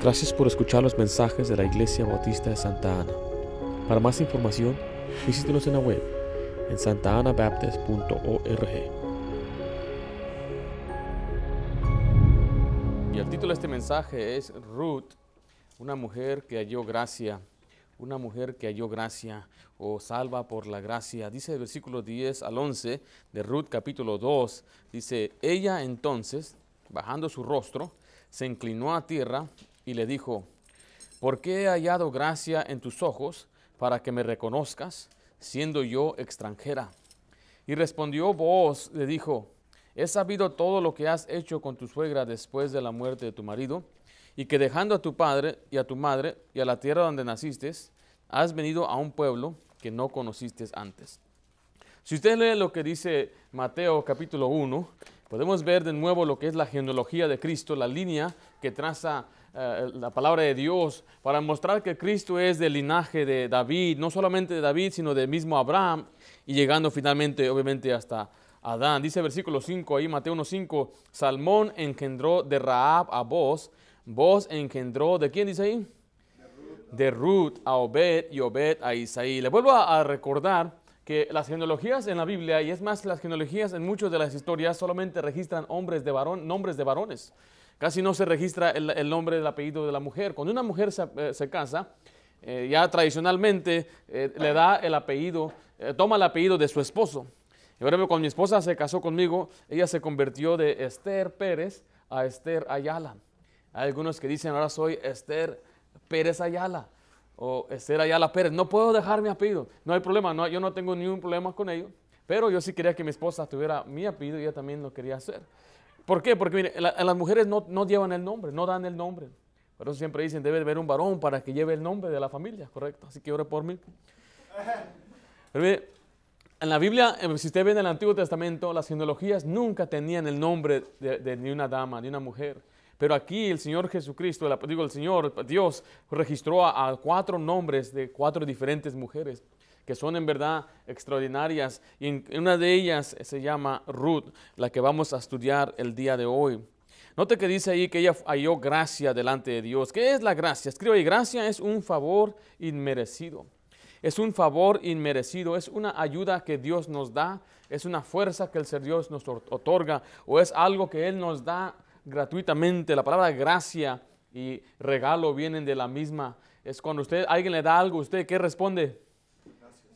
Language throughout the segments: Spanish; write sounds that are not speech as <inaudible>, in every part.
Gracias por escuchar los mensajes de la Iglesia Bautista de Santa Ana. Para más información, visítenos en la web en santaanabaptist.org. Y el título de este mensaje es Ruth, una mujer que halló gracia, una mujer que halló gracia o salva por la gracia. Dice el versículo 10 al 11 de Ruth capítulo 2, dice, ella entonces, bajando su rostro, se inclinó a tierra y le dijo, ¿por qué he hallado gracia en tus ojos para que me reconozcas, siendo yo extranjera? Y respondió vos, le dijo, he sabido todo lo que has hecho con tu suegra después de la muerte de tu marido, y que dejando a tu padre y a tu madre y a la tierra donde naciste, has venido a un pueblo que no conociste antes. Si usted lee lo que dice Mateo capítulo 1, podemos ver de nuevo lo que es la genealogía de Cristo, la línea que traza eh, la palabra de Dios para mostrar que Cristo es del linaje de David, no solamente de David, sino del mismo Abraham, y llegando finalmente, obviamente, hasta Adán. Dice versículo 5 ahí, Mateo 1.5, Salmón engendró de Raab a Boz, Boz engendró, ¿de quién dice ahí? De Ruth a Obed y Obed a Isaí. Le vuelvo a recordar que las genealogías en la Biblia, y es más, las genealogías en muchas de las historias solamente registran hombres de varón, nombres de varones. Casi no se registra el, nombre del apellido de la mujer. Cuando una mujer se, eh, casa, eh, ya tradicionalmente eh, le da el apellido, toma el apellido de su esposo. Y cuando mi esposa se casó conmigo, ella se convirtió de Esther Pérez a Esther Ayala. Hay algunos que dicen, ahora soy Esther Pérez Ayala o Esther Ayala Pérez. No puedo dejar mi apellido. No hay problema, no, yo no tengo ningún problema con ello. Pero yo sí quería que mi esposa tuviera mi apellido y ella también lo quería hacer. ¿Por qué? Porque mire, las mujeres no, no, llevan el nombre, no dan el nombre. Por eso siempre dicen, debe haber un varón para que lleve el nombre de la familia, ¿correcto? Así que ore por mí. Pero mire, en la Biblia, eh, si usted ve en el Antiguo Testamento, las genealogías nunca tenían el nombre de, ni una dama, ni una mujer. Pero aquí el Señor Jesucristo, digo el Señor, Dios, registró a cuatro nombres de cuatro diferentes mujeres que son en verdad extraordinarias. Y una de ellas se llama Ruth, la que vamos a estudiar el día de hoy. Note que dice ahí que ella halló gracia delante de Dios. ¿Qué es la gracia? Escribe ahí, gracia es un favor inmerecido. Es un favor inmerecido, es una ayuda que Dios nos da, es una fuerza que el Ser Dios nos otorga o es algo que Él nos da gratuitamente. La palabra gracia y regalo vienen de la misma. Es cuando usted, alguien le da algo, ¿usted qué responde?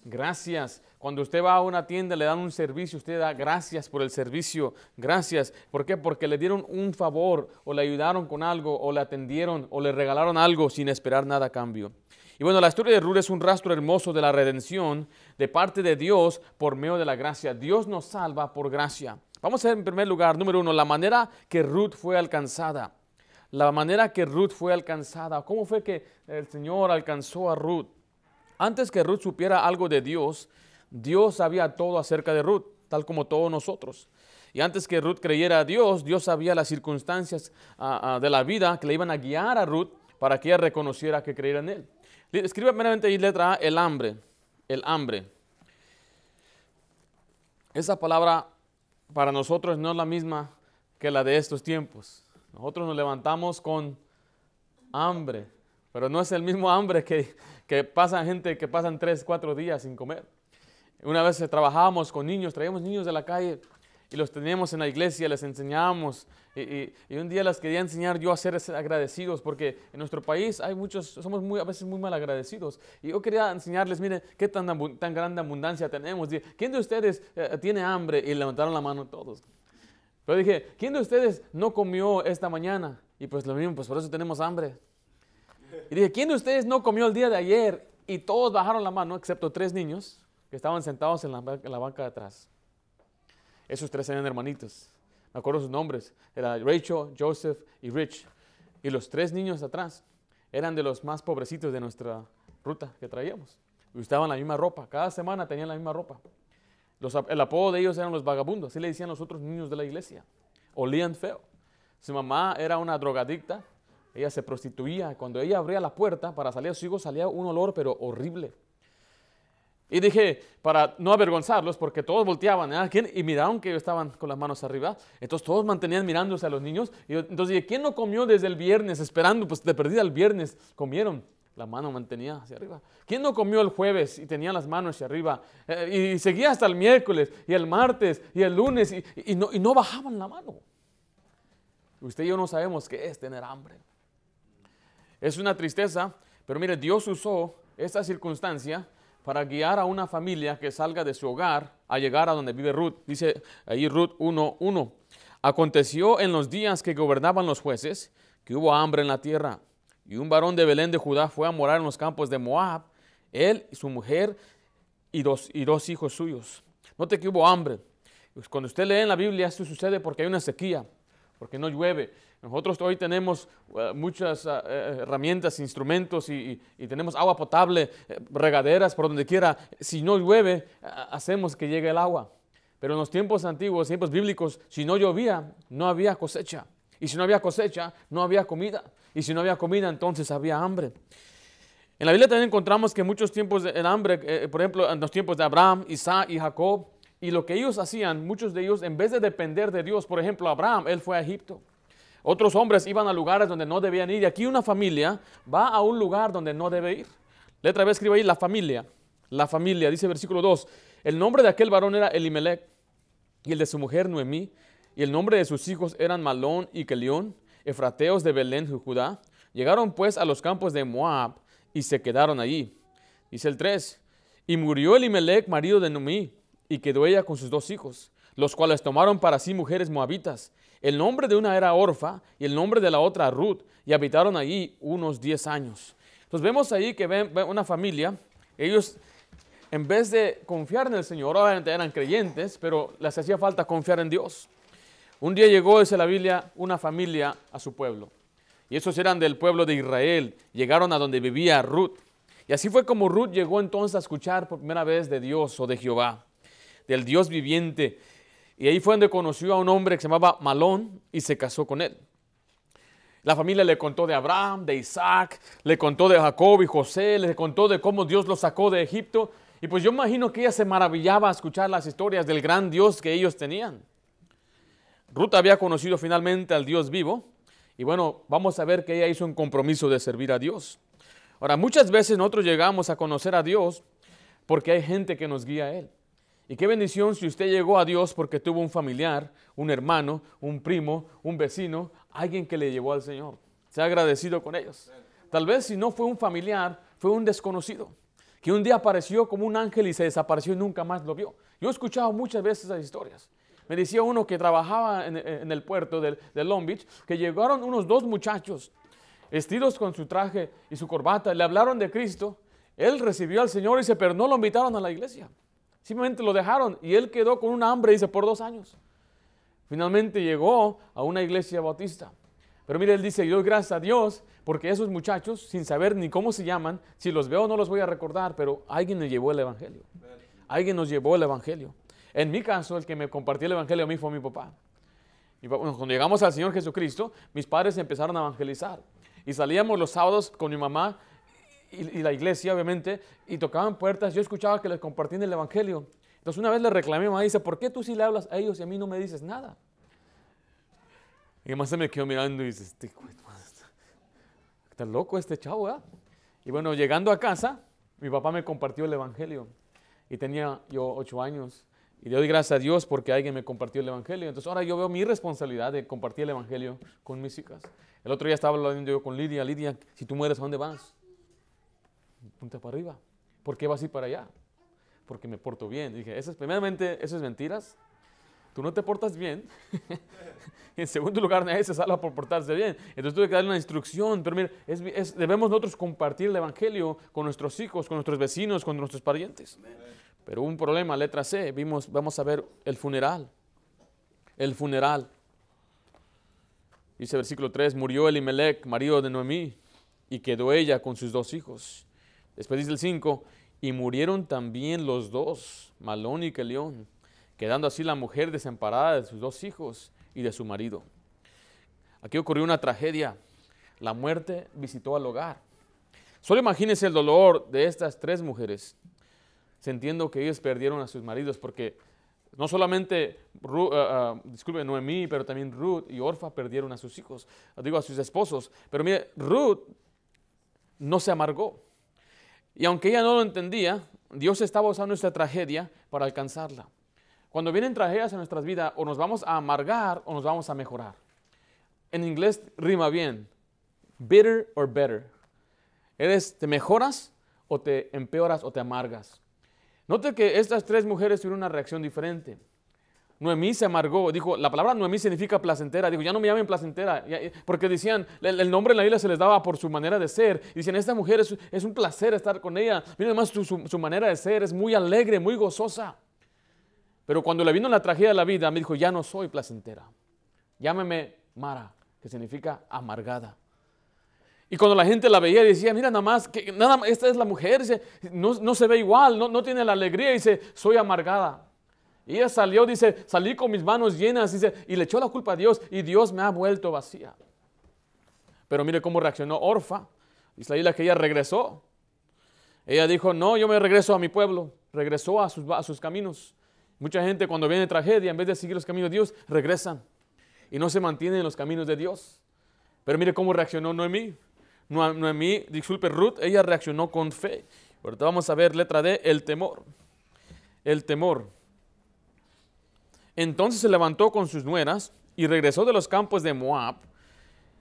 Gracias. Cuando usted va a una tienda, le dan un servicio, usted da gracias por el servicio. Gracias. ¿Por qué? Porque le dieron un favor o le ayudaron con algo o le atendieron o le regalaron algo sin esperar nada a cambio. Y bueno, la historia de Ruth es un rastro hermoso de la redención de parte de Dios por medio de la gracia. Dios nos salva por gracia. Vamos a ver en primer lugar, número uno, la manera que Ruth fue alcanzada. La manera que Ruth fue alcanzada. ¿Cómo fue que el Señor alcanzó a Ruth? Antes que Ruth supiera algo de Dios, Dios sabía todo acerca de Ruth, tal como todos nosotros. Y antes que Ruth creyera a Dios, Dios sabía las circunstancias ah, ah, de la vida que le iban a guiar a Ruth para que ella reconociera que creyera en Él. Escribe primeramente ahí letra A, el hambre, el hambre. Esa palabra para nosotros no es la misma que la de estos tiempos. Nosotros nos levantamos con hambre, pero no es el mismo hambre que, que pasa gente que pasan tres, cuatro días sin comer. Una vez trabajábamos con niños, traíamos niños de la calle y los teníamos en la iglesia, les enseñábamos. Y, un día les quería enseñar yo a ser agradecidos, porque en nuestro país hay muchos, somos muy, a veces muy mal agradecidos. Y yo quería enseñarles, miren, qué tan, grande abundancia tenemos. ¿Quién de ustedes eh, tiene hambre? Y levantaron la mano todos. Pero dije, ¿quién de ustedes no comió esta mañana? Y pues lo mismo, pues por eso tenemos hambre. Y dije, ¿quién de ustedes no comió el día de ayer? Y todos bajaron la mano, excepto tres niños que estaban sentados en la, banca de atrás. Esos tres eran hermanitos. Me acuerdo sus nombres. Era Rachel, Joseph y Rich. Y los tres niños atrás eran de los más pobrecitos de nuestra ruta que traíamos. Usaban la misma ropa. Cada semana tenían la misma ropa. el apodo de ellos eran los vagabundos. Así le decían los otros niños de la iglesia. Olían feo. Su mamá era una drogadicta ella se prostituía. Cuando ella abría la puerta para salir a sus hijos salía un olor pero horrible. Y dije, para no avergonzarlos, porque todos volteaban ¿eh? ¿Quién? y miraron que estaban con las manos arriba. Entonces todos mantenían mirándose a los niños. Y entonces dije, ¿quién no comió desde el viernes esperando? Pues de perdida el viernes comieron. La mano mantenía hacia arriba. ¿Quién no comió el jueves y tenía las manos hacia arriba? Eh, y seguía hasta el miércoles y el martes y el lunes y, no, y no bajaban la mano. Usted y yo no sabemos qué es tener hambre. Es una tristeza, pero mire, Dios usó esta circunstancia para guiar a una familia que salga de su hogar a llegar a donde vive Ruth. Dice ahí Ruth 1.1. Aconteció en los días que gobernaban los jueces que hubo hambre en la tierra y un varón de Belén de Judá fue a morar en los campos de Moab, él y su mujer y dos, y dos hijos suyos. Note que hubo hambre. Pues cuando usted lee en la Biblia esto sucede porque hay una sequía, porque no llueve. Nosotros hoy tenemos eh, muchas eh, eh, herramientas, instrumentos y, tenemos agua potable, regaderas por donde quiera. Si no llueve, hacemos que llegue el agua. Pero en los tiempos antiguos, tiempos bíblicos, si no llovía, no había cosecha. Y si no había cosecha, no había comida. Y si no había comida, entonces había hambre. En la Biblia también encontramos que muchos tiempos de hambre, por ejemplo, en los tiempos de Abraham, Isaac y Jacob, y lo que ellos hacían, muchos de ellos, en vez de depender de Dios, por ejemplo, Abraham, él fue a Egipto. Otros hombres iban a lugares donde no debían ir. Y aquí una familia va a un lugar donde no debe ir. Letra B escribe ahí la familia. La familia, dice versículo 2. El nombre de aquel varón era Elimelech y el de su mujer Noemí. Y el nombre de sus hijos eran Malón y Kelión, efrateos de Belén, Judá. Llegaron pues a los campos de Moab y se quedaron allí. Dice el 3. Y murió Elimelech, marido de Noemí, y quedó ella con sus dos hijos, los cuales tomaron para sí mujeres moabitas el nombre de una era Orfa y el nombre de la otra Ruth, y habitaron allí unos 10 años. Entonces vemos ahí que ven, una familia, ellos en vez de confiar en el Señor, obviamente eran creyentes, pero les hacía falta confiar en Dios. Un día llegó, dice la Biblia, una familia a su pueblo. Y esos eran del pueblo de Israel. Llegaron a donde vivía Ruth. Y así fue como Ruth llegó entonces a escuchar por primera vez de Dios o de Jehová, del Dios viviente y ahí fue donde conoció a un hombre que se llamaba Malón y se casó con él. La familia le contó de Abraham, de Isaac, le contó de Jacob y José, le contó de cómo Dios los sacó de Egipto. Y pues yo imagino que ella se maravillaba a escuchar las historias del gran Dios que ellos tenían. Ruth había conocido finalmente al Dios vivo. Y bueno, vamos a ver que ella hizo un compromiso de servir a Dios. Ahora, muchas veces nosotros llegamos a conocer a Dios porque hay gente que nos guía a Él. Y qué bendición si usted llegó a Dios porque tuvo un familiar, un hermano, un primo, un vecino, alguien que le llevó al Señor. Sea agradecido con ellos. Tal vez si no fue un familiar, fue un desconocido, que un día apareció como un ángel y se desapareció y nunca más lo vio. Yo he escuchado muchas veces esas historias. Me decía uno que trabajaba en, el puerto de, de Long Beach, que llegaron unos dos muchachos vestidos con su traje y su corbata, le hablaron de Cristo, él recibió al Señor y dice, pero lo invitaron a la iglesia. Simplemente lo dejaron y él quedó con un hambre, dice, por dos años. Finalmente llegó a una iglesia bautista. Pero mire, él dice, yo gracias a Dios porque esos muchachos, sin saber ni cómo se llaman, si los veo no los voy a recordar, pero alguien me llevó el Evangelio. Alguien nos llevó el Evangelio. En mi caso, el que me compartió el Evangelio a mí fue mi papá. Y cuando llegamos al Señor Jesucristo, mis padres empezaron a evangelizar. Y salíamos los sábados con mi mamá y, la iglesia, obviamente, y tocaban puertas. Yo escuchaba que les compartían el Evangelio. Entonces una vez le reclamé a mamá, dice, ¿por qué tú sí le hablas a ellos y a mí no me dices nada? Y además se me quedó mirando y dice, este, está loco este chavo. Y bueno, llegando a casa, mi papá me compartió el Evangelio. Y tenía yo ocho años. Y le doy gracias a Dios porque alguien me compartió el Evangelio. Entonces ahora yo veo mi responsabilidad de compartir el Evangelio con mis hijas. El otro día estaba hablando yo con Lidia. Lidia, si tú mueres, ¿a dónde vas? Punta para arriba. ¿Por qué vas a ir para allá? Porque me porto bien. Dije, eso es, primeramente, eso es mentiras. Tú no te portas bien. <laughs> en segundo lugar, nadie se salva por portarse bien. Entonces tuve que darle una instrucción. Pero mira, debemos nosotros compartir el Evangelio con nuestros hijos, con nuestros vecinos, con nuestros parientes. Pero un problema, letra C, vimos, vamos a ver el funeral. El funeral. Dice versículo 3, murió Elimelech, marido de Noemí, y quedó ella con sus dos hijos. Después dice el 5, y murieron también los dos, Malón y Kelión, quedando así la mujer desamparada de sus dos hijos y de su marido. Aquí ocurrió una tragedia. La muerte visitó al hogar. Solo imagínense el dolor de estas tres mujeres. se entiende que ellos perdieron a sus maridos porque no solamente, Ru- ah, ah, disculpe, Noemí, pero también Ruth y Orfa perdieron a sus hijos, digo a sus esposos. Pero mire, Ruth no se amargó. Y aunque ella no lo entendía, Dios estaba usando esta tragedia para alcanzarla. Cuando vienen tragedias en nuestras vidas, o nos vamos a amargar o nos vamos a mejorar. En inglés rima bien, bitter or better. Eres, te mejoras o te empeoras o te amargas. Note que estas tres mujeres tuvieron una reacción diferente. Noemí se amargó, dijo, la palabra Noemí significa placentera, dijo, ya no me llamen placentera, ya- porque decían, el, nombre en la Biblia se les daba por su manera de ser, y dicen, esta mujer es, es un placer estar con ella, mira además su, su- manera de ser, es muy alegre, muy gozosa. Pero cuando le vino la tragedia de la vida, me dijo, ya no soy placentera, llámeme Mara, que significa amargada. Y cuando la gente la veía, decía, mira nada más, que nada esta es la mujer, dice, no, no se ve igual, no, no tiene la alegría, dice, soy amargada. Y ella salió, dice, salí con mis manos llenas, dice, y le echó la culpa a Dios, y Dios me ha vuelto vacía. Pero mire cómo reaccionó Orfa. Dice la Biblia que ella regresó. Ella dijo, no, yo me regreso a mi pueblo. Regresó a sus, caminos. Mucha gente cuando viene tragedia, en vez de seguir los caminos de Dios, regresan. Y no se mantienen en los caminos de Dios. Pero mire cómo reaccionó Noemí. Noemí, disculpe, Ruth, ella reaccionó con fe. Ahorita vamos a ver letra D, el temor. El temor. Entonces se levantó con sus nueras y regresó de los campos de Moab,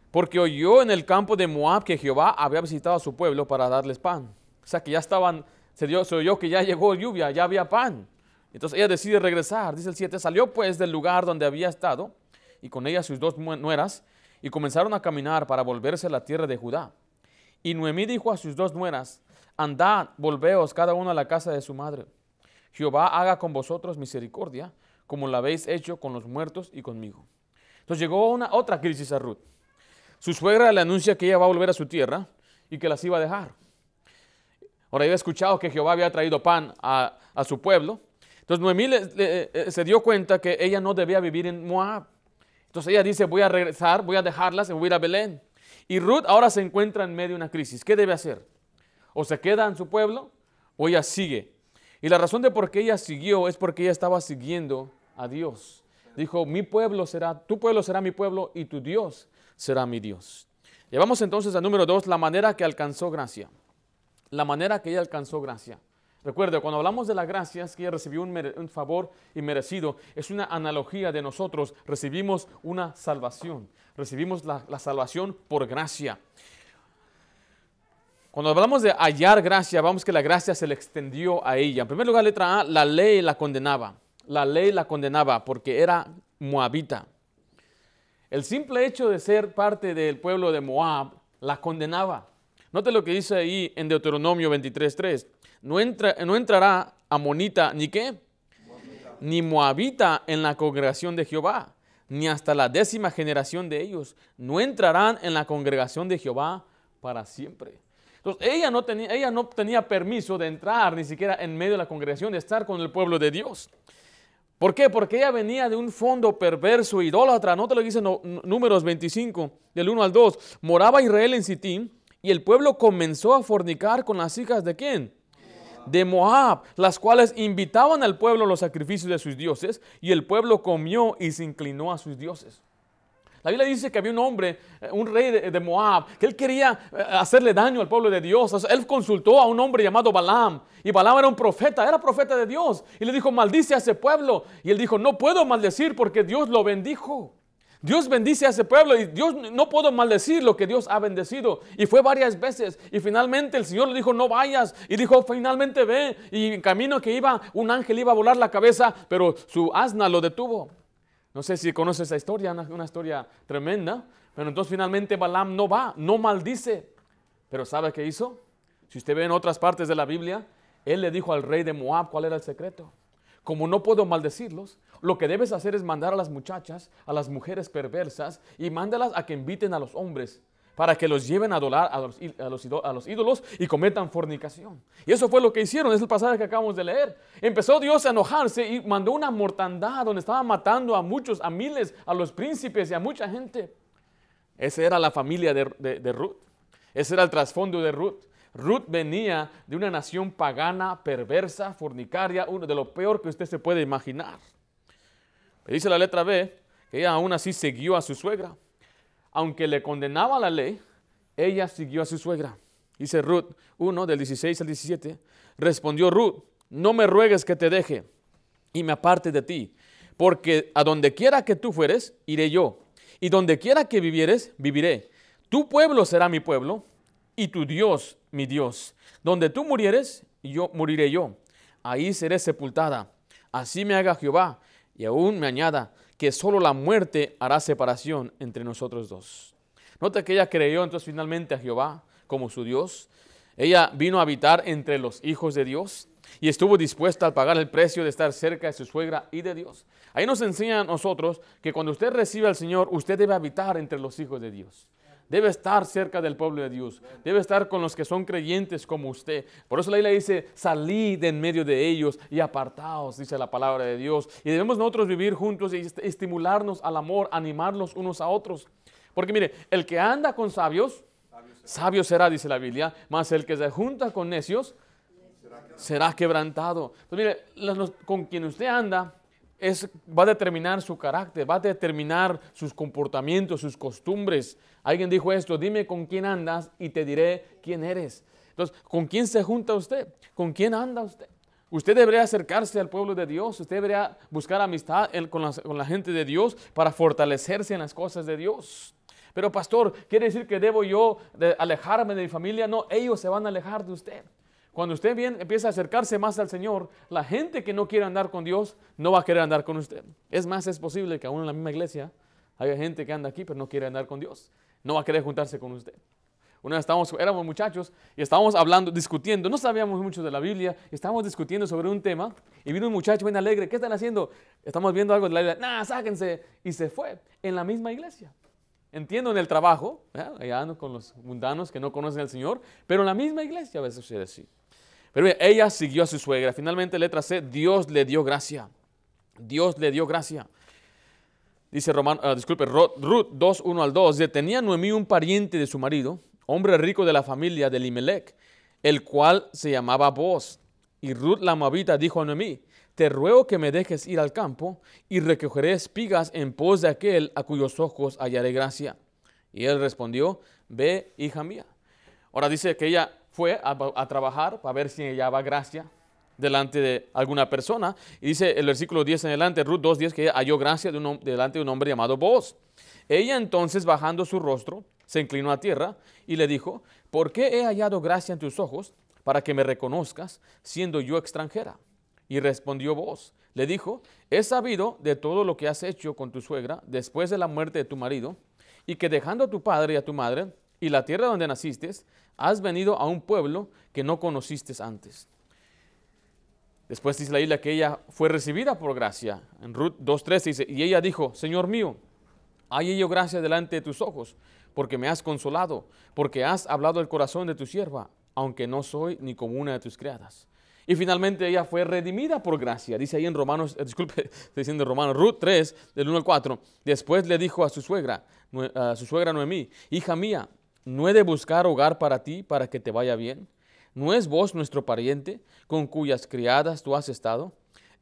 porque oyó en el campo de Moab que Jehová había visitado a su pueblo para darles pan. O sea que ya estaban, se, oyó que ya llegó lluvia, ya había pan. Entonces ella decide regresar, dice el 7, salió pues del lugar donde había estado y con ella sus dos nueras y comenzaron a caminar para volverse a la tierra de Judá. Y Noemí dijo a sus dos nueras, andad, volveos cada uno a la casa de su madre. Jehová haga con vosotros misericordia, como la habéis hecho con los muertos y conmigo. Entonces llegó una otra crisis a Ruth. Su suegra le anuncia que ella va a volver a su tierra y que las iba a dejar. Ahora había escuchado que Jehová había traído pan a, a su pueblo. Entonces Noemí eh, se dio cuenta que ella no debía vivir en Moab. Entonces ella dice, voy a regresar, voy a dejarlas y voy a ir a Belén. Y Ruth ahora se encuentra en medio de una crisis. ¿Qué debe hacer? O se queda en su pueblo o ella sigue. Y la razón de por qué ella siguió es porque ella estaba siguiendo Dios. Dijo, mi pueblo será, tu pueblo será mi pueblo y tu Dios será mi Dios. Llevamos entonces al número dos, la manera que alcanzó gracia. La manera que ella alcanzó gracia. Recuerde, cuando hablamos de la gracia, es que ella recibió un, un favor inmerecido. Es una analogía de nosotros. Recibimos una salvación. Recibimos la, la salvación por gracia. Cuando hablamos de hallar gracia, vamos que la gracia se le extendió a ella. En primer lugar, letra A, la ley la condenaba. La ley la condenaba porque era moabita. El simple hecho de ser parte del pueblo de Moab la condenaba. Note lo que dice ahí en Deuteronomio 23.3. No, entra, no entrará amonita ni qué, ni moabita en la congregación de Jehová, ni hasta la décima generación de ellos. No entrarán en la congregación de Jehová para siempre. Entonces, ella no, tenía, ella no tenía permiso de entrar ni siquiera en medio de la congregación, de estar con el pueblo de Dios. ¿Por qué? Porque ella venía de un fondo perverso, idólatra. Nota lo que dice no- Números 25, del 1 al 2. Moraba Israel en Sitín y el pueblo comenzó a fornicar con las hijas de quién? De Moab, las cuales invitaban al pueblo a los sacrificios de sus dioses y el pueblo comió y se inclinó a sus dioses. La Biblia dice que había un hombre, eh, un rey de, Moab, que él quería eh, hacerle daño al pueblo de Dios. Él consultó a un hombre llamado Balaam. Y Balaam era un profeta, era profeta de Dios. Y le dijo, maldice a ese pueblo. Y él dijo, no puedo maldecir porque Dios lo bendijo. Dios bendice a ese pueblo y Dios no puedo maldecir lo que Dios ha bendecido. Y fue varias veces. Y finalmente el Señor le dijo, no vayas. Y dijo, finalmente ve. Y en camino que iba, un ángel iba a volar la cabeza, pero su asna lo detuvo. No sé si conoces esa historia, una, una historia tremenda. Pero entonces finalmente Balaam no va, no maldice. Pero ¿sabe qué hizo? Si usted ve en otras partes de la Biblia, él le dijo al rey de Moab cuál era el secreto. Como no puedo maldecirlos, lo que debes hacer es mandar a las muchachas, a las mujeres perversas, y mándalas a que inviten a los hombres para que los lleven a adorar a los, ídolos y cometan fornicación. Y eso fue lo que hicieron, es el pasaje que acabamos de leer. Empezó Dios a enojarse y mandó una mortandad donde estaba matando a muchos, a miles, a los príncipes y a mucha gente. Esa era la familia de, Ruth. Ese era el trasfondo de Ruth. Ruth venía de una nación pagana, perversa, fornicaria, uno de lo peor que usted se puede imaginar. dice la letra B que ella aún así siguió a su suegra. Aunque le condenaba la ley, ella siguió a su suegra. Dice Ruth 1 del 16 al 17. Respondió Ruth, no me ruegues que te deje y me aparte de ti, porque a donde quiera que tú fueres, iré yo, y donde quiera que vivieres, viviré. Tu pueblo será mi pueblo, y tu Dios mi Dios. Donde tú murieres, yo moriré yo. Ahí seré sepultada. Así me haga Jehová, y aún me añada que solo la muerte hará separación entre nosotros dos. Nota que ella creyó entonces finalmente a Jehová como su Dios. Ella vino a habitar entre los hijos de Dios y estuvo dispuesta a pagar el precio de estar cerca de su suegra y de Dios. Ahí nos enseña a nosotros que cuando usted recibe al Señor, usted debe habitar entre los hijos de Dios. Debe estar cerca del pueblo de Dios. Debe estar con los que son creyentes como usted. Por eso la Biblia dice, salid en medio de ellos y apartaos, dice la palabra de Dios. Y debemos nosotros vivir juntos y estimularnos al amor, animarnos unos a otros. Porque mire, el que anda con sabios, sabio será, dice la Biblia, más el que se junta con necios, será quebrantado. Entonces, mire, con quien usted anda va a determinar su carácter, va a determinar sus comportamientos, sus costumbres. Alguien dijo esto, dime con quién andas y te diré quién eres. Entonces, ¿con quién se junta usted? ¿Con quién anda usted? Usted debería acercarse al pueblo de Dios, usted debería buscar amistad con la, con la gente de Dios para fortalecerse en las cosas de Dios. Pero pastor, ¿quiere decir que debo yo alejarme de mi familia? No, ellos se van a alejar de usted. Cuando usted bien empieza a acercarse más al Señor, la gente que no quiere andar con Dios no va a querer andar con usted. Es más, es posible que aún en la misma iglesia haya gente que anda aquí pero no quiere andar con Dios. No va a querer juntarse con usted. Una vez estábamos, éramos muchachos y estábamos hablando, discutiendo, no sabíamos mucho de la Biblia, estábamos discutiendo sobre un tema y vino un muchacho bien alegre, ¿qué están haciendo? Estamos viendo algo de la Biblia, nada, sáquense. Y se fue en la misma iglesia. Entiendo en el trabajo, allá ando con los mundanos que no conocen al Señor, pero en la misma iglesia a veces sucede así. Pero ella siguió a su suegra. Finalmente, letra C, Dios le dio gracia. Dios le dio gracia. Dice Romano, ah, disculpe, Ruth 2, 1 al 2. Tenía Noemí un pariente de su marido, hombre rico de la familia de Limelec, el cual se llamaba Boaz. Y Ruth la Moabita dijo a Noemí, te ruego que me dejes ir al campo y recogeré espigas en pos de aquel a cuyos ojos hallaré gracia. Y él respondió, ve, hija mía. Ahora dice que ella fue a, trabajar para ver si hallaba gracia delante de alguna persona. Y dice el versículo 10 en adelante, Ruth 2.10, que halló gracia delante de un hombre llamado Boaz. Ella entonces, bajando su rostro, se inclinó a tierra y le dijo, ¿por qué he hallado gracia en tus ojos para que me reconozcas, siendo yo extranjera? Y respondió Boaz, le dijo, he sabido de todo lo que has hecho con tu suegra después de la muerte de tu marido, y que dejando a tu padre y a tu madre, y la tierra donde naciste, has venido a un pueblo que no conociste antes. Después dice la isla que ella fue recibida por gracia. En Ruth 2.13 dice, y ella dijo, Señor mío, hay yo gracia delante de tus ojos, porque me has consolado, porque has hablado el corazón de tu sierva, aunque no soy ni como una de tus criadas. Y finalmente ella fue redimida por gracia. Dice ahí en Romanos, eh, disculpe, <laughs> estoy diciendo Romanos, Ruth 3, del 1 al 4. Después le dijo a su suegra, a su suegra Noemí, hija mía, ¿No he de buscar hogar para ti para que te vaya bien? ¿No es vos nuestro pariente con cuyas criadas tú has estado?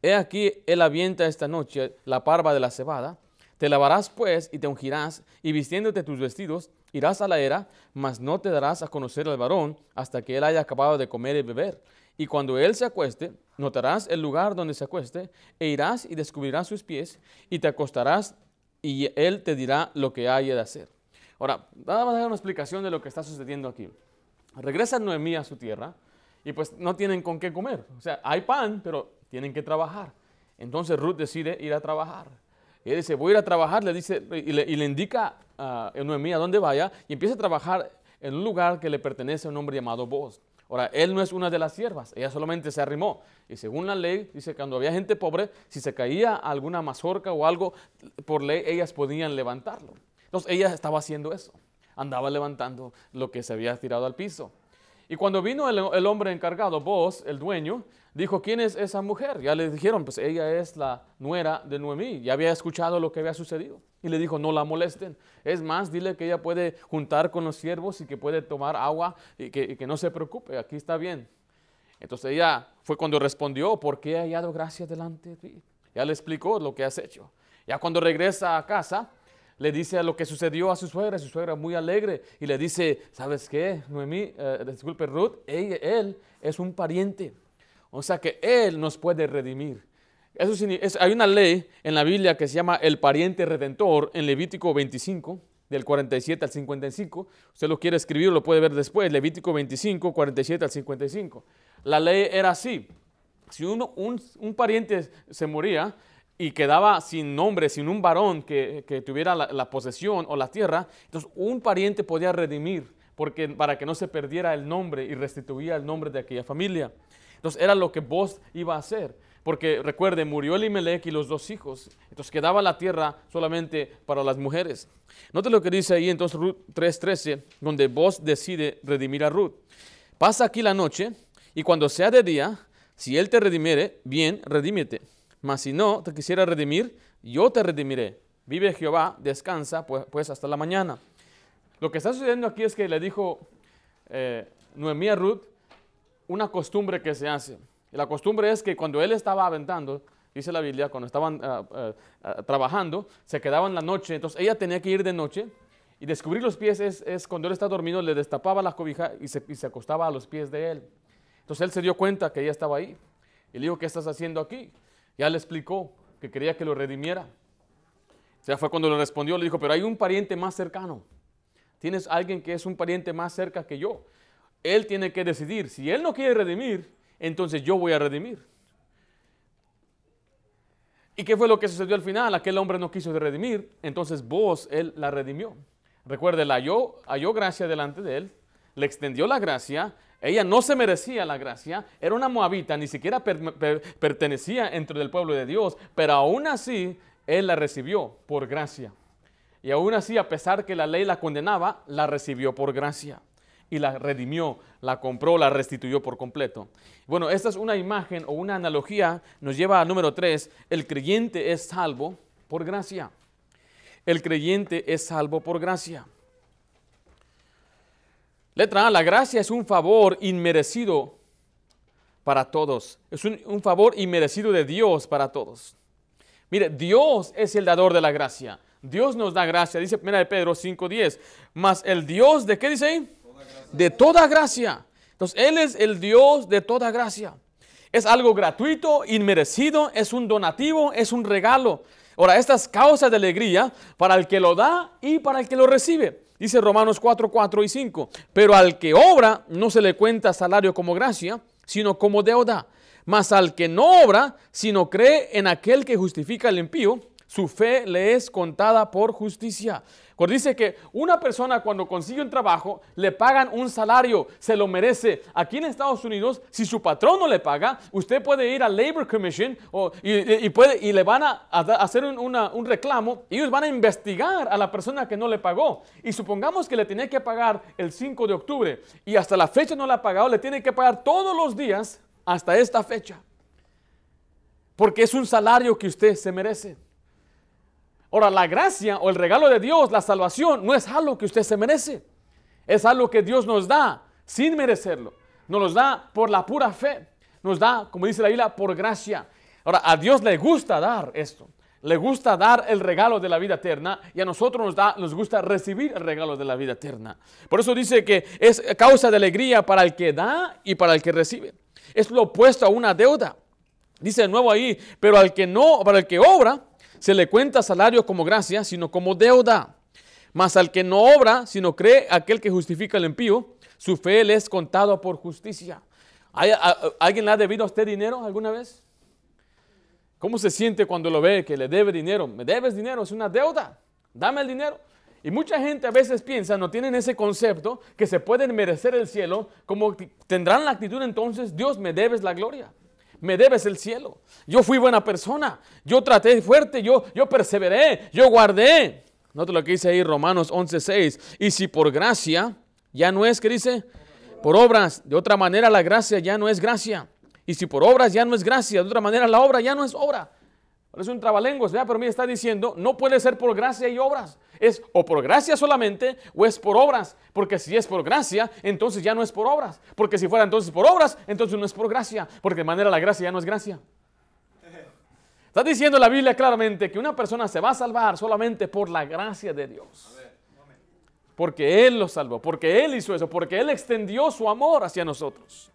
He aquí, él avienta esta noche la parva de la cebada. Te lavarás pues y te ungirás, y vistiéndote tus vestidos, irás a la era, mas no te darás a conocer al varón hasta que él haya acabado de comer y beber. Y cuando él se acueste, notarás el lugar donde se acueste, e irás y descubrirás sus pies, y te acostarás, y él te dirá lo que haya de hacer. Ahora, vamos a dar una explicación de lo que está sucediendo aquí. Regresa Noemí a su tierra y pues no tienen con qué comer. O sea, hay pan, pero tienen que trabajar. Entonces Ruth decide ir a trabajar. Y dice, voy a ir a trabajar, le dice, y le, indica a Noemí a dónde vaya, y empieza a trabajar en un lugar que le pertenece a un hombre llamado Boaz. Ahora, él no es una de las siervas, ella solamente se arrimó. Y según la ley, dice, cuando había gente pobre, si se caía alguna mazorca o algo, por ley ellas podían levantarlo. Entonces ella estaba haciendo eso, andaba levantando lo que se había tirado al piso. Y cuando vino el, hombre encargado, vos, el dueño, dijo, ¿quién es esa mujer? Ya le dijeron, pues ella es la nuera de Noemí, ya había escuchado lo que había sucedido. Y le dijo, no la molesten. Es más, dile que ella puede juntar con los siervos y que puede tomar agua y que, y que no se preocupe, aquí está bien. Entonces ella fue cuando respondió, ¿por qué he hallado gracia delante de ti? Ya le explicó lo que has hecho. Ya cuando regresa a casa, le dice lo que sucedió a su suegra, su suegra muy alegre, y le dice, ¿sabes qué, Noemí? Eh, disculpe, Ruth, él es un pariente. O sea que él nos puede redimir. Eso hay una ley en la Biblia que se llama el pariente redentor en Levítico 25, del 47 al 55. Usted lo quiere escribir, lo puede ver después. Levítico 25, 47 al 55. La ley era así. Si uno, un, pariente se moría y quedaba sin nombre, sin un varón que, tuviera la, posesión o la tierra, entonces un pariente podía redimir porque, para que no se perdiera el nombre y restituía el nombre de aquella familia. Entonces era lo que vos iba a hacer. Porque recuerde, murió Elimelech y los dos hijos. Entonces quedaba la tierra solamente para las mujeres. Note lo que dice ahí entonces Ruth 3.13, donde vos decide redimir a Ruth. Pasa aquí la noche y cuando sea de día, si él te redimiere, bien, redímete. Mas si no te quisiera redimir, yo te redimiré. Vive Jehová, descansa pues, pues hasta la mañana. Lo que está sucediendo aquí es que le dijo eh, Noemí a Ruth una costumbre que se hace. la costumbre es que cuando él estaba aventando, dice la Biblia, cuando estaban ah, ah, trabajando, se quedaban la noche, entonces ella tenía que ir de noche y descubrir los pies es, cuando él está dormido, le destapaba la cobija y se, y se, acostaba a los pies de él. Entonces él se dio cuenta que ella estaba ahí y le dijo, ¿qué estás haciendo aquí? Ya le explicó que quería que lo redimiera. O sea, fue cuando le respondió, le dijo, pero hay un pariente más cercano. Tienes alguien que es un pariente más cerca que yo. Él tiene que decidir. Si él no quiere redimir, entonces yo voy a redimir. ¿Y qué fue lo que sucedió al final? Aquel hombre no quiso redimir, entonces vos, él la redimió. Recuerde, la halló, halló gracia delante de él, le extendió la gracia, ella no se merecía la gracia, era una moabita, ni siquiera pertenecía entre el pueblo de Dios, pero aún así él la recibió por gracia. Y aún así, a pesar que la ley la condenaba, la recibió por gracia y la redimió, la compró, la restituyó por completo. Bueno, esta es una imagen o una analogía, nos lleva al número 3, el creyente es salvo por gracia. El creyente es salvo por gracia. Letra A, la gracia es un favor inmerecido para todos. Es un, favor inmerecido de Dios para todos. Mire, Dios es el dador de la gracia. Dios nos da gracia. Dice 1 de Pedro 5.10. Mas el Dios de qué dice ahí? de toda gracia. Entonces, Él es el Dios de toda gracia. Es algo gratuito, inmerecido, es un donativo, es un regalo. Ahora, esta es causa de alegría para el que lo da y para el que lo recibe. Dice Romanos 4, 4 y 5. Pero al que obra no se le cuenta salario como gracia, sino como deuda. Mas al que no obra, sino cree en aquel que justifica el impío, su fe le es contada por justicia. Dice que una persona cuando consigue un trabajo le pagan un salario, se lo merece. Aquí en Estados Unidos, si su patrón no le paga, usted puede ir a Labor Commission y, le van a, hacer un, reclamo y ellos van a investigar a la persona que no le pagó. Y supongamos que le tiene que pagar el 5 de octubre y hasta la fecha no le ha pagado, le tiene que pagar todos los días hasta esta fecha. Porque es un salario que usted se merece. Ahora, la gracia o el regalo de Dios, la salvación, no es algo que usted se merece. Es algo que Dios nos da sin merecerlo. Nos lo da por la pura fe. Nos da, como dice la Biblia, por gracia. Ahora, a Dios le gusta dar esto. Le gusta dar el regalo de la vida eterna y a nosotros nos, da, nos gusta recibir el regalo de la vida eterna. Por eso dice que es causa de alegría para el que da y para el que recibe. Es lo opuesto a una deuda. Dice de nuevo ahí, pero al que no, para el que obra, se le cuenta salario como gracia, sino como deuda. Mas al que no obra, sino cree aquel que justifica el impío, su fe le es contado por justicia. ¿Alguien le ha debido a usted dinero alguna vez? ¿Cómo se siente cuando lo ve que le debe dinero? Me debes dinero, es una deuda. Dame el dinero. Y mucha gente a veces piensa, no tienen ese concepto, que se pueden merecer el cielo, como tendrán la actitud entonces, Dios me debes la gloria me debes el cielo. Yo fui buena persona, yo traté fuerte, yo, yo perseveré, yo guardé. Nota lo que dice ahí Romanos 11:6. Y si por gracia, ya no es, ¿qué dice? Por obras. De otra manera la gracia ya no es gracia. Y si por obras ya no es gracia, de otra manera la obra ya no es obra. Es un trabalenguas, ¿verdad? Pero mira, está diciendo, no puede ser por gracia y obras. Es o por gracia solamente o es por obras. Porque si es por gracia, entonces ya no es por obras. Porque si fuera entonces por obras, entonces no es por gracia. Porque de manera la gracia ya no es gracia. Está diciendo la Biblia claramente que una persona se va a salvar solamente por la gracia de Dios. Porque Él lo salvó, porque Él hizo eso, porque Él extendió su amor hacia nosotros.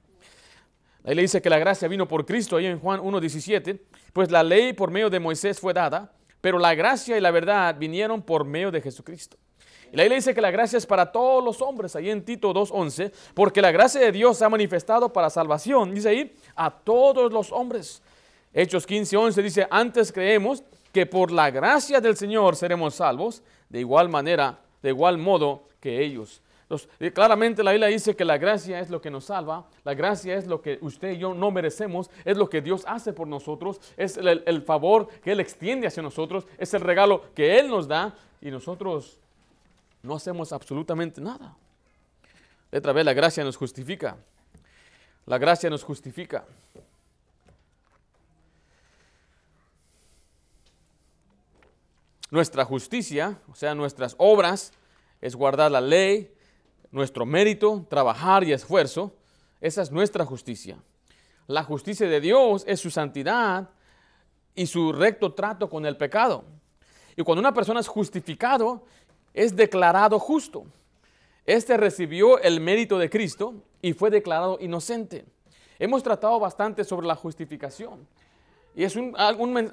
Ahí le dice que la gracia vino por Cristo, ahí en Juan 1.17, pues la ley por medio de Moisés fue dada, pero la gracia y la verdad vinieron por medio de Jesucristo. Y la le dice que la gracia es para todos los hombres, ahí en Tito 2.11, porque la gracia de Dios se ha manifestado para salvación, dice ahí, a todos los hombres. Hechos 15.11 dice, antes creemos que por la gracia del Señor seremos salvos, de igual manera, de igual modo que ellos. Eh, claramente la Biblia dice que la gracia es lo que nos salva, la gracia es lo que usted y yo no merecemos, es lo que Dios hace por nosotros, es el, favor que Él extiende hacia nosotros, es el regalo que Él nos da y nosotros no hacemos absolutamente nada. Otra vez, la gracia nos justifica. La gracia nos justifica. Nuestra justicia, o sea, nuestras obras, es guardar la ley, nuestro mérito, trabajar y esfuerzo, esa es nuestra justicia. La justicia de Dios es su santidad y su recto trato con el pecado. Y cuando una persona es justificado, es declarado justo. Este recibió el mérito de Cristo y fue declarado inocente. Hemos tratado bastante sobre la justificación. Y es un,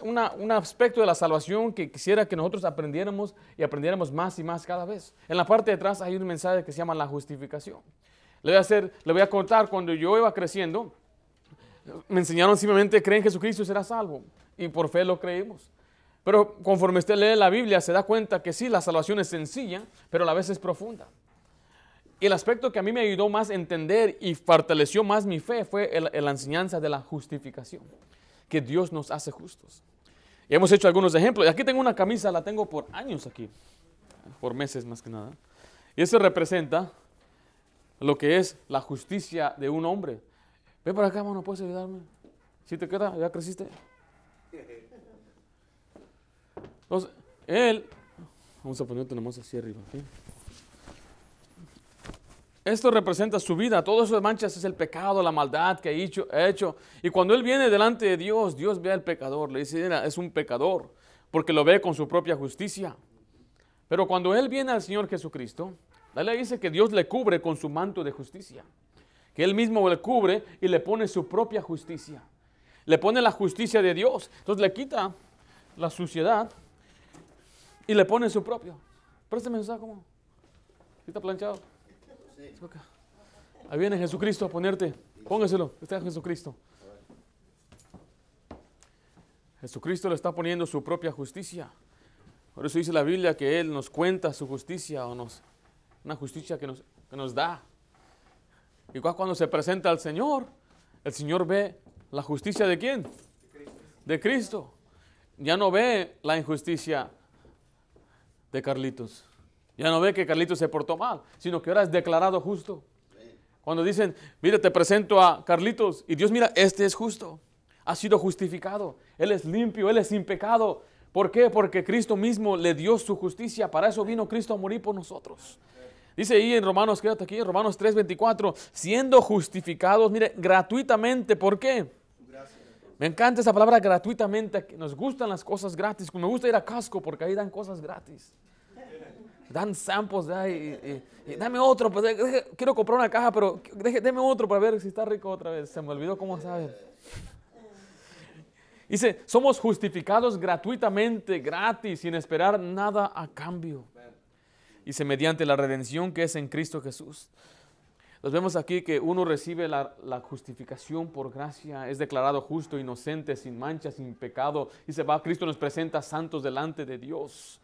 un, aspecto de la salvación que quisiera que nosotros aprendiéramos y aprendiéramos más y más cada vez. En la parte de atrás hay un mensaje que se llama la justificación. Le voy a, hacer, le voy a contar, cuando yo iba creciendo, me enseñaron simplemente, creen en Jesucristo y será salvo. Y por fe lo creímos. Pero conforme usted lee la Biblia, se da cuenta que sí, la salvación es sencilla, pero a la vez es profunda. Y el aspecto que a mí me ayudó más a entender y fortaleció más mi fe fue la enseñanza de la justificación que Dios nos hace justos. Y hemos hecho algunos ejemplos. Aquí tengo una camisa, la tengo por años aquí, por meses más que nada. Y eso representa lo que es la justicia de un hombre. Ve para acá, mano, ¿puedes ayudarme? Si te queda, ya creciste. Entonces, él, vamos a ponerte más así arriba. Esto representa su vida, todo eso de manchas es el pecado, la maldad que ha hecho, Y cuando Él viene delante de Dios, Dios ve al pecador, le dice, es un pecador, porque lo ve con su propia justicia. Pero cuando Él viene al Señor Jesucristo, la ley dice que Dios le cubre con su manto de justicia, que Él mismo le cubre y le pone su propia justicia. Le pone la justicia de Dios, entonces le quita la suciedad y le pone su propio. Préstame, ¿sabes cómo? Está planchado. Ahí viene Jesucristo a ponerte. Póngaselo, está Jesucristo. Jesucristo le está poniendo su propia justicia. Por eso dice la Biblia que Él nos cuenta su justicia o nos, una justicia que nos, que nos da. Y cuando se presenta al Señor, el Señor ve la justicia de quién? De Cristo. Ya no ve la injusticia de Carlitos. Ya no ve que Carlitos se portó mal, sino que ahora es declarado justo. Cuando dicen, mire, te presento a Carlitos, y Dios mira, este es justo, ha sido justificado, Él es limpio, Él es sin pecado. ¿Por qué? Porque Cristo mismo le dio su justicia, para eso vino Cristo a morir por nosotros. Dice ahí en Romanos, quédate aquí, en Romanos 3:24, siendo justificados, mire, gratuitamente, ¿por qué? Me encanta esa palabra gratuitamente, nos gustan las cosas gratis, me gusta ir a casco porque ahí dan cosas gratis dan samples, y, dame otro, pues, quiero comprar una caja, pero déme otro para ver si está rico otra vez. Se me olvidó cómo sabe. Dice, somos justificados gratuitamente, gratis, sin esperar nada a cambio. Dice, mediante la redención que es en Cristo Jesús. Nos vemos aquí que uno recibe la, la, justificación por gracia, es declarado justo, inocente, sin mancha, sin pecado. Dice, va, Cristo nos presenta santos delante de Dios.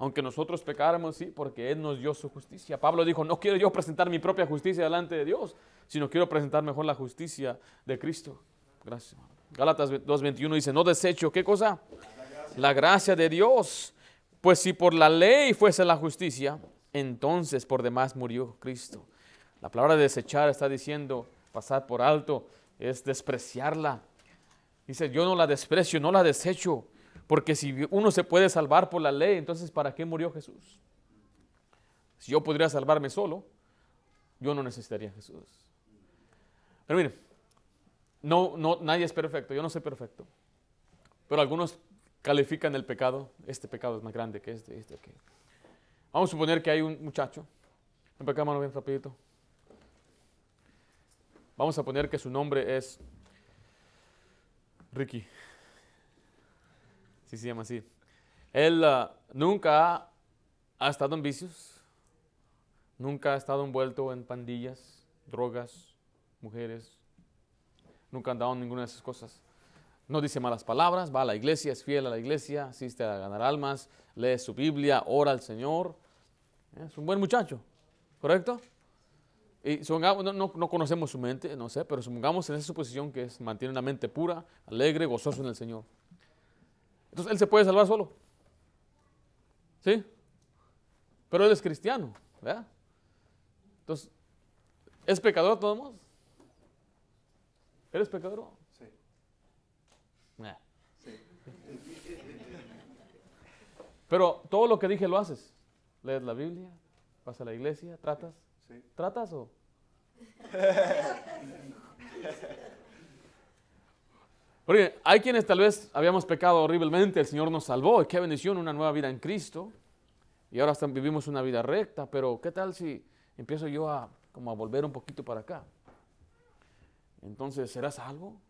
Aunque nosotros pecáramos, sí, porque Él nos dio su justicia. Pablo dijo, no quiero yo presentar mi propia justicia delante de Dios, sino quiero presentar mejor la justicia de Cristo. Gracias. Gálatas 2.21 dice, no desecho, ¿qué cosa? La gracia de Dios. Pues si por la ley fuese la justicia, entonces por demás murió Cristo. La palabra desechar está diciendo pasar por alto, es despreciarla. Dice, yo no la desprecio, no la desecho, porque si uno se puede salvar por la ley, entonces ¿para qué murió Jesús? Si yo podría salvarme solo, yo no necesitaría Jesús. Pero miren, no, no, nadie es perfecto, yo no soy perfecto. Pero algunos califican el pecado, este pecado es más grande que este, este, que. Vamos a suponer que hay un muchacho, ven para acá, mano, bien rapidito. Vamos a poner que su nombre es Ricky. Sí, se llama así. Él ah, nunca ha estado en vicios, nunca ha estado envuelto en pandillas, drogas, mujeres, nunca ha andado en ninguna de esas cosas. No dice malas palabras, va a la iglesia, es fiel a la iglesia, asiste a ganar almas, lee su Biblia, ora al Señor. Es un buen muchacho, ¿correcto? Y no, no, conocemos su mente, no sé, pero supongamos en esa suposición que es, mantiene una mente pura, alegre, gozoso en el Señor. Entonces él se puede salvar solo. ¿Sí? Pero él es cristiano, ¿verdad? Entonces, ¿es pecador de todos modos? ¿Eres pecador? Sí. sí. Pero todo lo que dije lo haces. Lees la Biblia, vas a la iglesia, tratas. ¿Tratas o? <laughs> Porque hay quienes tal vez habíamos pecado horriblemente, el Señor nos salvó, qué bendición, una nueva vida en Cristo. Y ahora vivimos una vida recta, pero ¿qué tal si empiezo yo a, como a volver un poquito para acá? Entonces, ¿será salvo?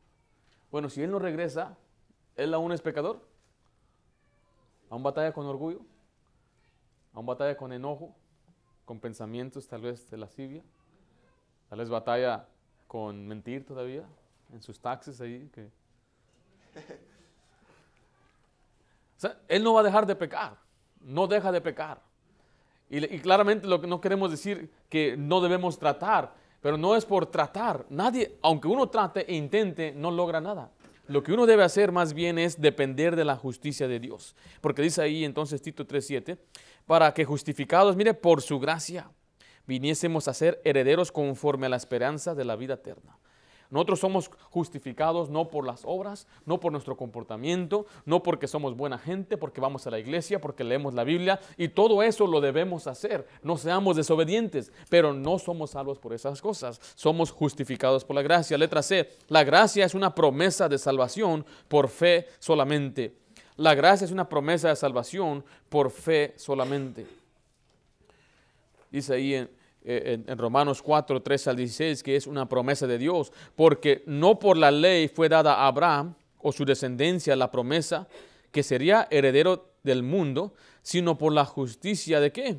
Bueno, si Él no regresa, ¿Él aún es pecador? ¿Aún batalla con orgullo? ¿Aún batalla con enojo? con pensamientos tal vez de lascivia, tal vez batalla con mentir todavía en sus taxes ahí. Que... <laughs> Él no va a dejar de pecar, no deja de pecar. Y, y, claramente lo que no queremos decir que no debemos tratar, pero no es por tratar. Nadie, aunque uno trate e intente, no logra nada. Lo que uno debe hacer más bien es depender de la justicia de Dios. Porque dice ahí entonces Tito 3.7, para que justificados, mire, por su gracia, viniésemos a ser herederos conforme a la esperanza de la vida eterna. Nosotros somos justificados no por las obras, no por nuestro comportamiento, no porque somos buena gente, porque vamos a la iglesia, porque leemos la Biblia y todo eso lo debemos hacer. No seamos desobedientes, pero no somos salvos por esas cosas. Somos justificados por la gracia. Letra C, la gracia es una promesa de salvación por fe solamente. La gracia es una promesa de salvación por fe solamente. Dice ahí en, Romanos 4, 13 al 16 que es una promesa de Dios, porque no por la ley fue dada a Abraham o su descendencia la promesa que sería heredero del mundo, sino por la justicia de qué?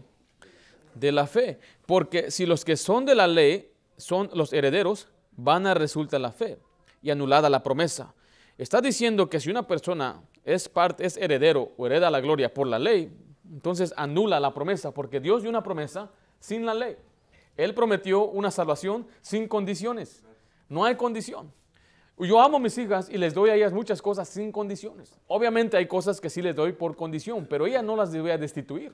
De la fe. Porque si los que son de la ley son los herederos, van a resultar la fe y anulada la promesa. Está diciendo que si una persona es, parte, es heredero o hereda la gloria por la ley, entonces anula la promesa, porque Dios dio una promesa sin la ley. Él prometió una salvación sin condiciones. No hay condición. Yo amo a mis hijas y les doy a ellas muchas cosas sin condiciones. Obviamente hay cosas que sí les doy por condición, pero ellas no las voy a destituir.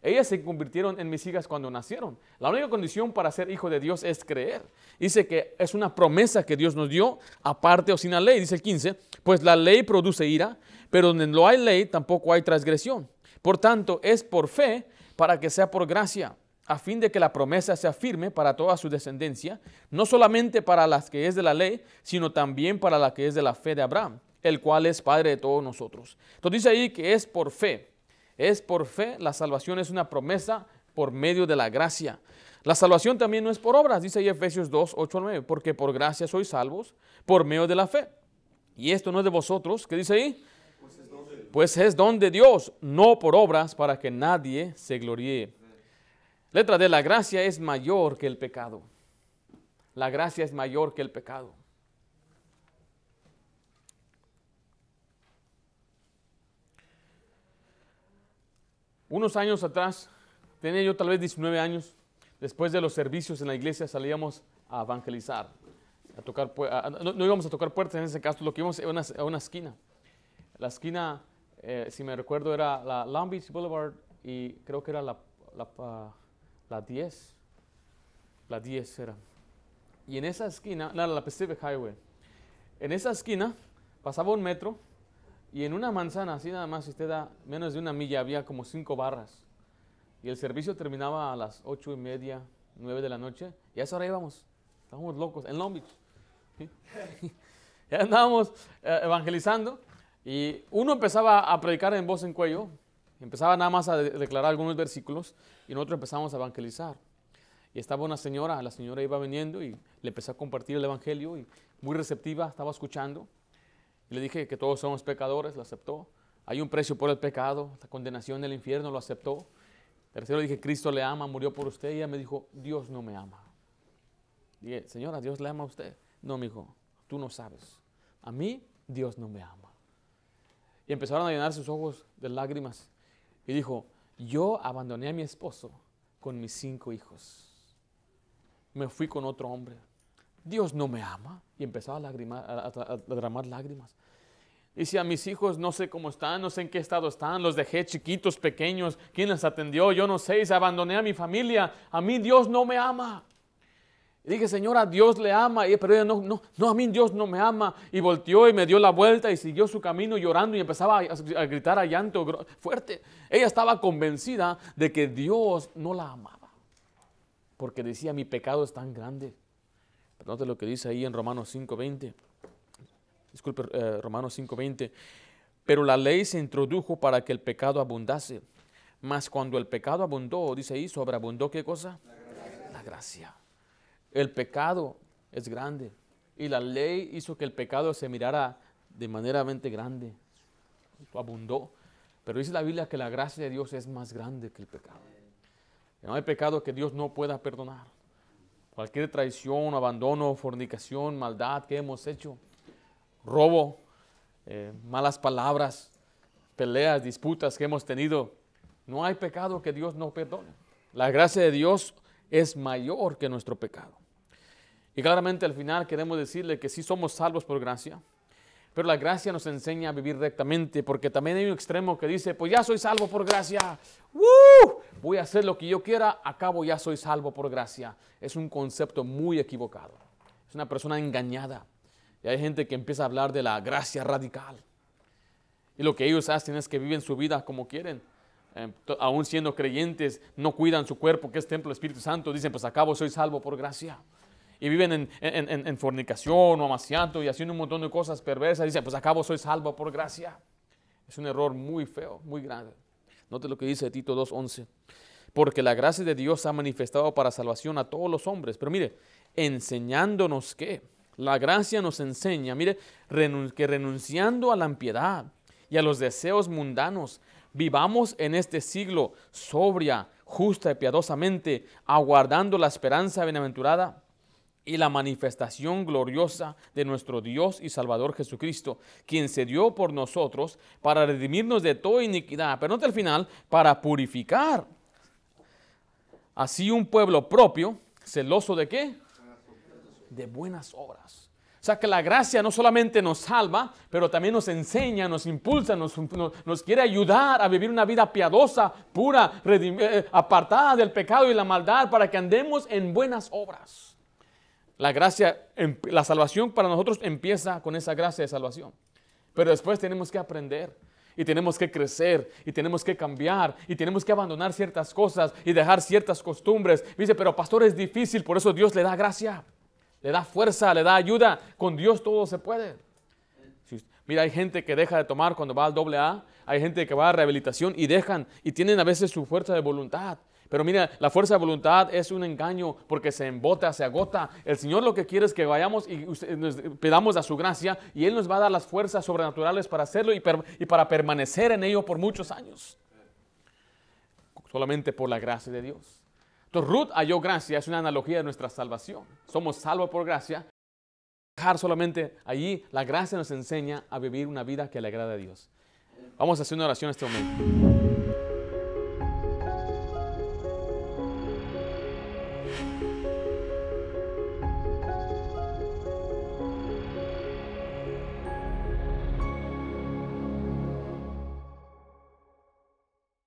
Ellas se convirtieron en mis hijas cuando nacieron. La única condición para ser hijo de Dios es creer. Dice que es una promesa que Dios nos dio, aparte o sin la ley. Dice el 15, pues la ley produce ira, pero donde no hay ley tampoco hay transgresión. Por tanto, es por fe para que sea por gracia, a fin de que la promesa sea firme para toda su descendencia, no solamente para las que es de la ley, sino también para la que es de la fe de Abraham, el cual es Padre de todos nosotros. Entonces dice ahí que es por fe. Es por fe, la salvación es una promesa por medio de la gracia. La salvación también no es por obras, dice ahí Efesios 2, 8 al 9, porque por gracia sois salvos por medio de la fe. Y esto no es de vosotros, ¿qué dice ahí? pues es don de Dios, no por obras para que nadie se gloríe. Letra de la gracia es mayor que el pecado. La gracia es mayor que el pecado. Unos años atrás, tenía yo tal vez 19 años, después de los servicios en la iglesia salíamos a evangelizar, a tocar, no, íbamos a tocar puertas en ese caso, lo que íbamos a una, a una esquina. La esquina eh, si me recuerdo, era la Long Beach Boulevard y creo que era la, la, la 10. La 10 era. Y en esa esquina, la, la Pacific Highway, en esa esquina pasaba un metro y en una manzana, así nada más, si usted da menos de una milla, había como cinco barras. Y el servicio terminaba a las ocho y media, nueve de la noche. Y a esa hora íbamos. Estábamos locos, en Long Beach. <laughs> ya andábamos eh, evangelizando. Y uno empezaba a predicar en voz en cuello. Empezaba nada más a declarar algunos versículos. Y nosotros empezamos a evangelizar. Y estaba una señora, la señora iba viniendo y le empecé a compartir el evangelio. Y muy receptiva, estaba escuchando. Y le dije que todos somos pecadores, lo aceptó. Hay un precio por el pecado, la condenación del infierno, lo aceptó. Tercero dije, Cristo le ama, murió por usted. Y ella me dijo, Dios no me ama. Dije, señora, Dios le ama a usted. No, mi hijo, tú no sabes. A mí, Dios no me ama. Y empezaron a llenar sus ojos de lágrimas. Y dijo, yo abandoné a mi esposo con mis cinco hijos. Me fui con otro hombre. Dios no me ama. Y empezaba a, a, a, derramar lágrimas. Dice a mis hijos, no sé cómo están, no sé en qué estado están, los dejé chiquitos, pequeños, ¿quién les atendió? Yo no sé, se abandoné a mi familia, a mí Dios no me ama. Y dije, señora, Dios le ama, pero ella no, no, no, a mí Dios no me ama. Y volteó y me dio la vuelta y siguió su camino llorando y empezaba a, a gritar a llanto fuerte. Ella estaba convencida de que Dios no la amaba, porque decía, mi pecado es tan grande. Note lo que dice ahí en Romanos 5:20 disculpe, eh, Romanos 5:20, pero la ley se introdujo para que el pecado abundase. Mas cuando el pecado abundó, dice ahí, sobreabundó qué cosa? La gracia. la gracia. El pecado es grande y la ley hizo que el pecado se mirara de manera grande. Abundó. Pero dice la Biblia que la gracia de Dios es más grande que el pecado. No hay pecado que Dios no pueda perdonar. Cualquier traición, abandono, fornicación, maldad que hemos hecho, robo, eh, malas palabras, peleas, disputas que hemos tenido. No hay pecado que Dios no perdone. La gracia de Dios es mayor que nuestro pecado. Y claramente al final queremos decirle que sí somos salvos por gracia, pero la gracia nos enseña a vivir rectamente, porque también hay un extremo que dice, pues ya soy salvo por gracia, voy a hacer lo que yo quiera, acabo ya soy salvo por gracia. Es un concepto muy equivocado. Es una persona engañada. Y hay gente que empieza a hablar de la gracia radical. Y lo que ellos hacen es que viven su vida como quieren. Eh, aún siendo creyentes, no cuidan su cuerpo, que es templo del Espíritu Santo. Dicen, pues acabo soy salvo por gracia. Y viven en, fornicación o amaciato y haciendo un montón de cosas perversas. Dicen, pues acabo soy salvo por gracia. Es un error muy feo, muy grande. Note lo que dice Tito 2.11. Porque la gracia de Dios ha manifestado para salvación a todos los hombres. Pero mire, enseñándonos que la gracia nos enseña, mire, que renunciando a la impiedad y a los deseos mundanos, vivamos en este siglo sobria, justa y piadosamente, aguardando la esperanza bienaventurada y la manifestación gloriosa de nuestro Dios y Salvador Jesucristo, quien se dio por nosotros para redimirnos de toda iniquidad, pero no al final, para purificar así un pueblo propio, celoso de qué? de buenas obras. O sea que la gracia no solamente nos salva, pero también nos enseña, nos impulsa, nos, quiere ayudar a vivir una vida piadosa, pura, eh, apartada del pecado y la maldad para que andemos en buenas obras. La gracia, em, la salvación para nosotros empieza con esa gracia de salvación. Pero después tenemos que aprender y tenemos que crecer y tenemos que cambiar y tenemos que abandonar ciertas cosas y dejar ciertas costumbres. Dice, pero pastor es difícil, por eso Dios le da gracia le da fuerza, le da ayuda. Con Dios todo se puede. Mira, hay gente que deja de tomar cuando va al doble A, hay gente que va a rehabilitación y dejan y tienen a veces su fuerza de voluntad. Pero mira, la fuerza de voluntad es un engaño porque se embota, se agota. El Señor lo que quiere es que vayamos y nos pedamos a su gracia y Él nos va a dar las fuerzas sobrenaturales para hacerlo y, y para permanecer en ello por muchos años. Solamente por la gracia de Dios. Entonces Ruth halló gracia, es una analogía de nuestra salvación. Somos salvos por gracia. Dejar solamente allí, la gracia nos enseña a vivir una vida que le agrada a Dios. Vamos a hacer una oración en este momento.